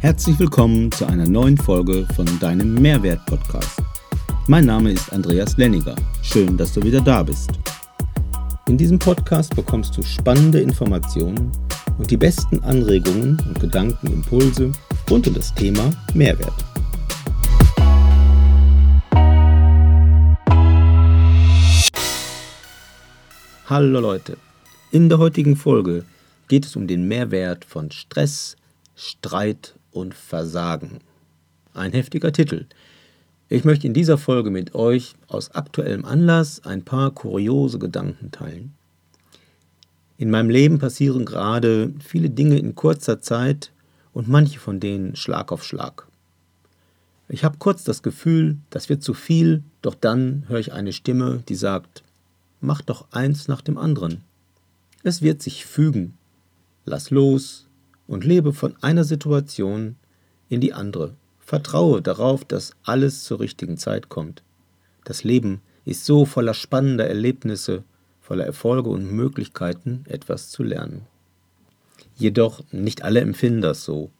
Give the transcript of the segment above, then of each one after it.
Herzlich willkommen zu einer neuen Folge von deinem Mehrwert-Podcast. Mein Name ist Andreas Lenniger. Schön, dass du wieder da bist. In diesem Podcast bekommst du spannende Informationen und die besten Anregungen und Gedankenimpulse rund um das Thema Mehrwert. Hallo Leute, in der heutigen Folge geht es um den Mehrwert von Stress, Streit und Versagen. Ein heftiger Titel. Ich möchte in dieser Folge mit euch aus aktuellem Anlass ein paar kuriose Gedanken teilen. In meinem Leben passieren gerade viele Dinge in kurzer Zeit und manche von denen Schlag auf Schlag. Ich habe kurz das Gefühl, das wird zu viel, doch dann höre ich eine Stimme, die sagt, mach doch eins nach dem anderen. Es wird sich fügen. Lass los und lebe von einer Situation in die andere. Vertraue darauf, dass alles zur richtigen Zeit kommt. Das Leben ist so voller spannender Erlebnisse, voller Erfolge und Möglichkeiten, etwas zu lernen. Jedoch nicht alle empfinden das so.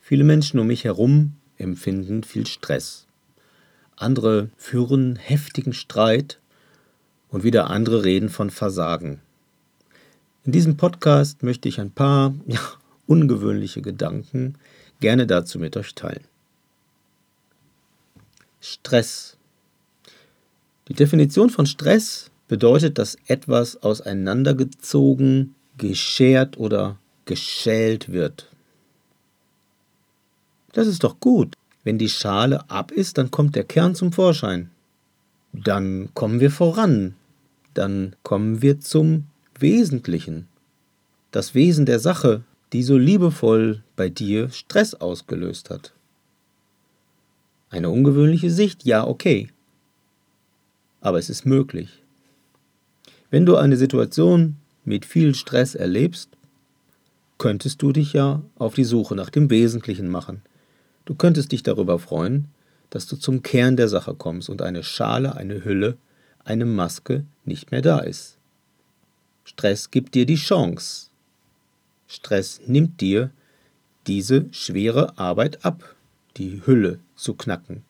Viele Menschen um mich herum empfinden viel Stress. Andere führen heftigen Streit und wieder andere reden von Versagen. In diesem Podcast möchte ich ein paar ja, ungewöhnliche Gedanken gerne dazu mit euch teilen. Stress. Die Definition von Stress bedeutet, dass etwas auseinandergezogen, geschert oder geschält wird. Das ist doch gut. Wenn die Schale ab ist, dann kommt der Kern zum Vorschein. Dann kommen wir voran dann kommen wir zum Wesentlichen. Das Wesen der Sache, die so liebevoll bei dir Stress ausgelöst hat. Eine ungewöhnliche Sicht, ja, okay. Aber es ist möglich. Wenn du eine Situation mit viel Stress erlebst, könntest du dich ja auf die Suche nach dem Wesentlichen machen. Du könntest dich darüber freuen, dass du zum Kern der Sache kommst und eine Schale, eine Hülle eine Maske nicht mehr da ist. Stress gibt dir die Chance. Stress nimmt dir diese schwere Arbeit ab, die Hülle zu knacken,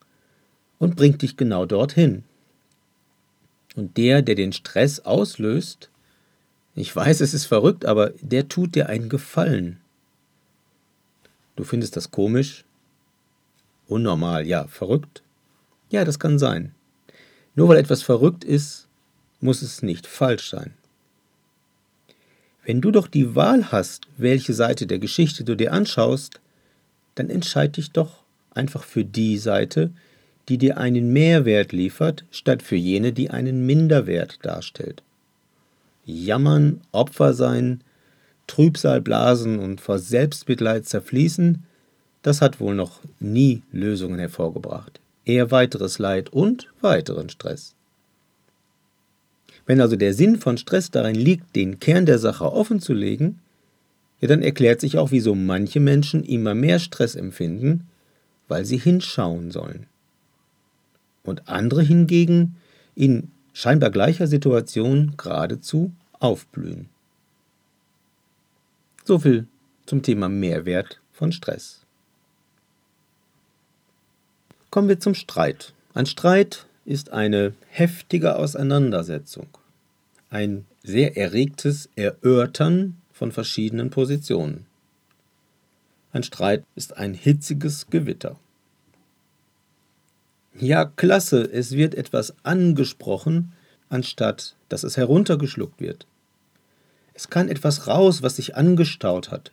und bringt dich genau dorthin. Und der, der den Stress auslöst, ich weiß, es ist verrückt, aber der tut dir einen Gefallen. Du findest das komisch? Unnormal, ja, verrückt? Ja, das kann sein. Nur weil etwas verrückt ist, muss es nicht falsch sein. Wenn du doch die Wahl hast, welche Seite der Geschichte du dir anschaust, dann entscheide dich doch einfach für die Seite, die dir einen Mehrwert liefert, statt für jene, die einen Minderwert darstellt. Jammern, Opfer sein, Trübsal blasen und vor Selbstmitleid zerfließen, das hat wohl noch nie Lösungen hervorgebracht eher weiteres Leid und weiteren Stress. Wenn also der Sinn von Stress darin liegt, den Kern der Sache offen zu legen, ja, dann erklärt sich auch, wieso manche Menschen immer mehr Stress empfinden, weil sie hinschauen sollen. Und andere hingegen in scheinbar gleicher Situation geradezu aufblühen. So viel zum Thema Mehrwert von Stress. Kommen wir zum Streit. Ein Streit ist eine heftige Auseinandersetzung, ein sehr erregtes Erörtern von verschiedenen Positionen. Ein Streit ist ein hitziges Gewitter. Ja, klasse, es wird etwas angesprochen, anstatt dass es heruntergeschluckt wird. Es kann etwas raus, was sich angestaut hat.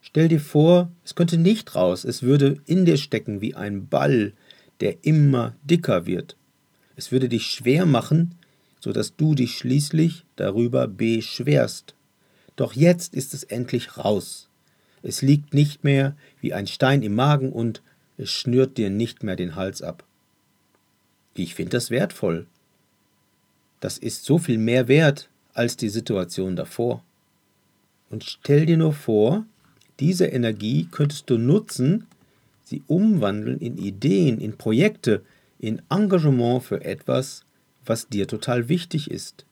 Stell dir vor, es könnte nicht raus, es würde in dir stecken wie ein Ball, der immer dicker wird. Es würde dich schwer machen, so dass du dich schließlich darüber beschwerst. Doch jetzt ist es endlich raus. Es liegt nicht mehr wie ein Stein im Magen und es schnürt dir nicht mehr den Hals ab. Ich finde das wertvoll. Das ist so viel mehr wert als die Situation davor. Und stell dir nur vor, diese Energie könntest du nutzen, sie umwandeln in Ideen, in Projekte, in Engagement für etwas, was dir total wichtig ist.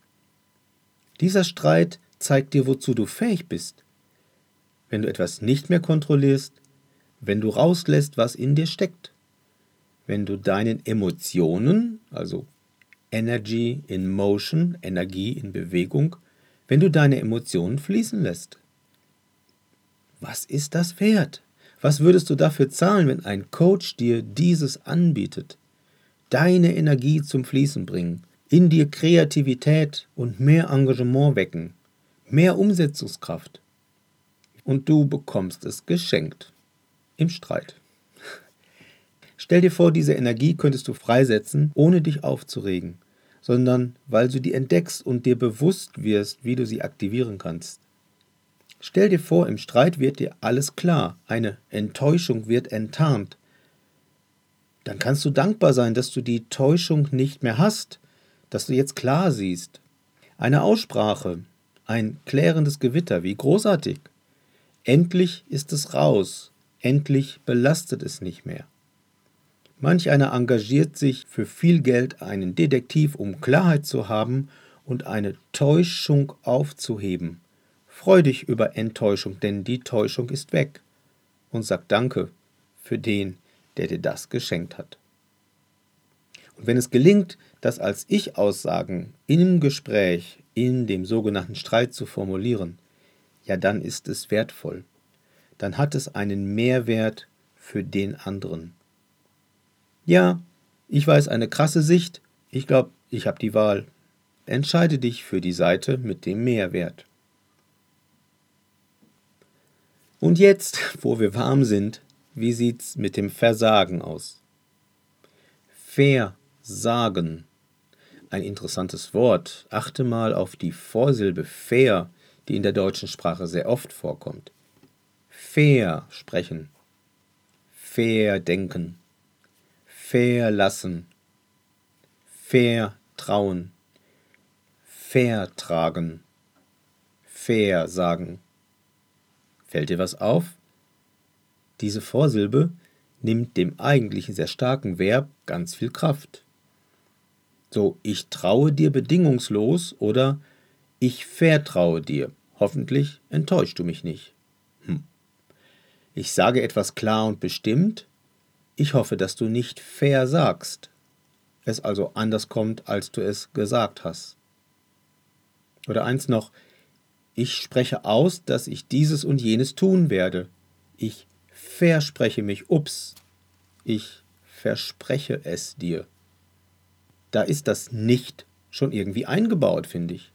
Dieser Streit zeigt dir, wozu du fähig bist. Wenn du etwas nicht mehr kontrollierst, wenn du rauslässt, was in dir steckt, wenn du deinen Emotionen, also Energy in Motion, Energie in Bewegung, wenn du deine Emotionen fließen lässt. Was ist das wert? Was würdest du dafür zahlen, wenn ein Coach dir dieses anbietet? Deine Energie zum Fließen bringen, in dir Kreativität und mehr Engagement wecken, mehr Umsetzungskraft. Und du bekommst es geschenkt. Im Streit. Stell dir vor, diese Energie könntest du freisetzen, ohne dich aufzuregen, sondern weil du die entdeckst und dir bewusst wirst, wie du sie aktivieren kannst. Stell dir vor, im Streit wird dir alles klar, eine Enttäuschung wird enttarnt. Dann kannst du dankbar sein, dass du die Täuschung nicht mehr hast, dass du jetzt klar siehst. Eine Aussprache, ein klärendes Gewitter, wie großartig. Endlich ist es raus, endlich belastet es nicht mehr. Manch einer engagiert sich für viel Geld einen Detektiv, um Klarheit zu haben und eine Täuschung aufzuheben. Freu dich über Enttäuschung, denn die Täuschung ist weg. Und sag Danke für den, der dir das geschenkt hat. Und wenn es gelingt, das als Ich-Aussagen im Gespräch, in dem sogenannten Streit zu formulieren, ja dann ist es wertvoll. Dann hat es einen Mehrwert für den anderen. Ja, ich weiß eine krasse Sicht. Ich glaube, ich habe die Wahl. Entscheide dich für die Seite mit dem Mehrwert. Und jetzt, wo wir warm sind, wie sieht's mit dem Versagen aus? Versagen. Ein interessantes Wort. Achte mal auf die Vorsilbe fair, die in der deutschen Sprache sehr oft vorkommt. Fair sprechen. Fair denken verlassen, vertrauen, vertragen, versagen. Fällt dir was auf? Diese Vorsilbe nimmt dem eigentlichen sehr starken Verb ganz viel Kraft. So, ich traue dir bedingungslos oder ich vertraue dir. Hoffentlich enttäuschst du mich nicht. Hm. Ich sage etwas klar und bestimmt, ich hoffe, dass du nicht versagst, es also anders kommt, als du es gesagt hast. Oder eins noch, ich spreche aus, dass ich dieses und jenes tun werde. Ich verspreche mich, ups, ich verspreche es dir. Da ist das nicht schon irgendwie eingebaut, finde ich.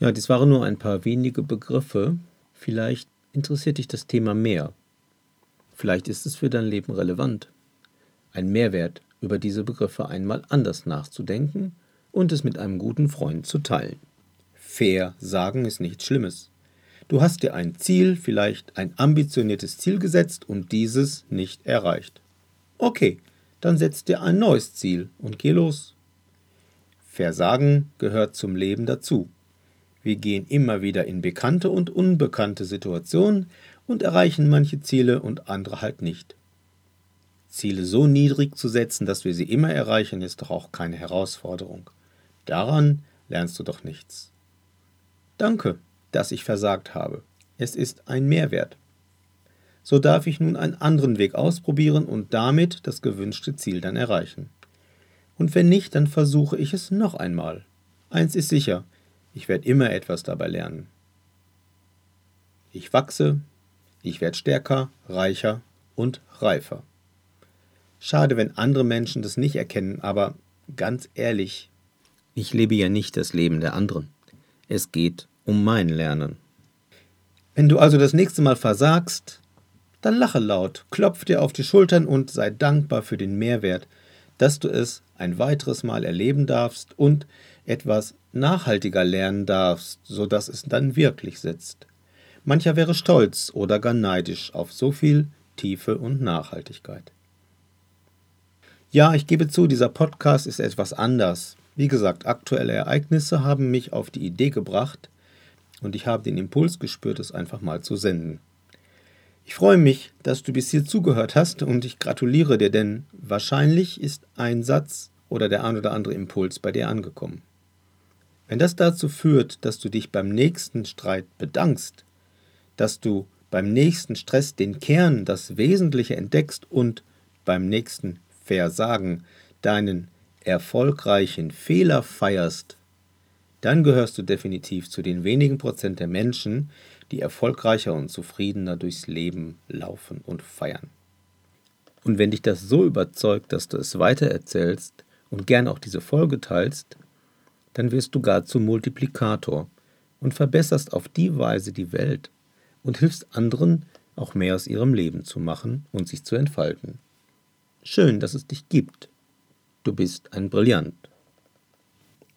Ja, dies waren nur ein paar wenige Begriffe. Vielleicht interessiert dich das Thema mehr. Vielleicht ist es für dein Leben relevant. Ein Mehrwert, über diese Begriffe einmal anders nachzudenken und es mit einem guten Freund zu teilen. Fair sagen ist nichts Schlimmes. Du hast dir ein Ziel, vielleicht ein ambitioniertes Ziel gesetzt und dieses nicht erreicht. Okay, dann setz dir ein neues Ziel und geh los. Versagen gehört zum Leben dazu. Wir gehen immer wieder in bekannte und unbekannte Situationen und erreichen manche Ziele und andere halt nicht. Ziele so niedrig zu setzen, dass wir sie immer erreichen, ist doch auch keine Herausforderung. Daran lernst du doch nichts. Danke, dass ich versagt habe. Es ist ein Mehrwert. So darf ich nun einen anderen Weg ausprobieren und damit das gewünschte Ziel dann erreichen. Und wenn nicht, dann versuche ich es noch einmal. Eins ist sicher, ich werde immer etwas dabei lernen. Ich wachse, ich werde stärker, reicher und reifer. Schade, wenn andere Menschen das nicht erkennen, aber ganz ehrlich, ich lebe ja nicht das Leben der anderen. Es geht um mein Lernen. Wenn du also das nächste Mal versagst, dann lache laut, klopf dir auf die Schultern und sei dankbar für den Mehrwert, dass du es ein weiteres Mal erleben darfst und etwas nachhaltiger lernen darfst, sodass es dann wirklich sitzt. Mancher wäre stolz oder gar neidisch auf so viel Tiefe und Nachhaltigkeit. Ja, ich gebe zu, dieser Podcast ist etwas anders. Wie gesagt, aktuelle Ereignisse haben mich auf die Idee gebracht und ich habe den Impuls gespürt, es einfach mal zu senden. Ich freue mich, dass du bis hier zugehört hast und ich gratuliere dir, denn wahrscheinlich ist ein Satz oder der ein oder andere Impuls bei dir angekommen. Wenn das dazu führt, dass du dich beim nächsten Streit bedankst, dass du beim nächsten Stress den Kern, das Wesentliche entdeckst und beim nächsten Versagen deinen erfolgreichen Fehler feierst, dann gehörst du definitiv zu den wenigen Prozent der Menschen, die erfolgreicher und zufriedener durchs Leben laufen und feiern. Und wenn dich das so überzeugt, dass du es weitererzählst und gern auch diese Folge teilst, dann wirst du gar zum Multiplikator und verbesserst auf die Weise die Welt und hilfst anderen, auch mehr aus ihrem Leben zu machen und sich zu entfalten. Schön, dass es dich gibt. Du bist ein Brillant.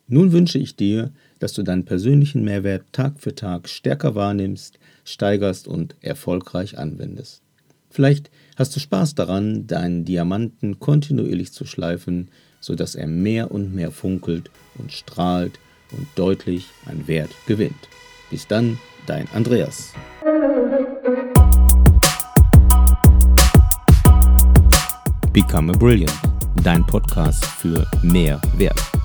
Nun wünsche ich dir, dass du deinen persönlichen Mehrwert Tag für Tag stärker wahrnimmst, steigerst und erfolgreich anwendest. Vielleicht hast du Spaß daran, deinen Diamanten kontinuierlich zu schleifen, sodass er mehr und mehr funkelt und strahlt und deutlich an Wert gewinnt. Bis dann, dein Andreas. Become a Brilliant, dein Podcast für mehr Wert.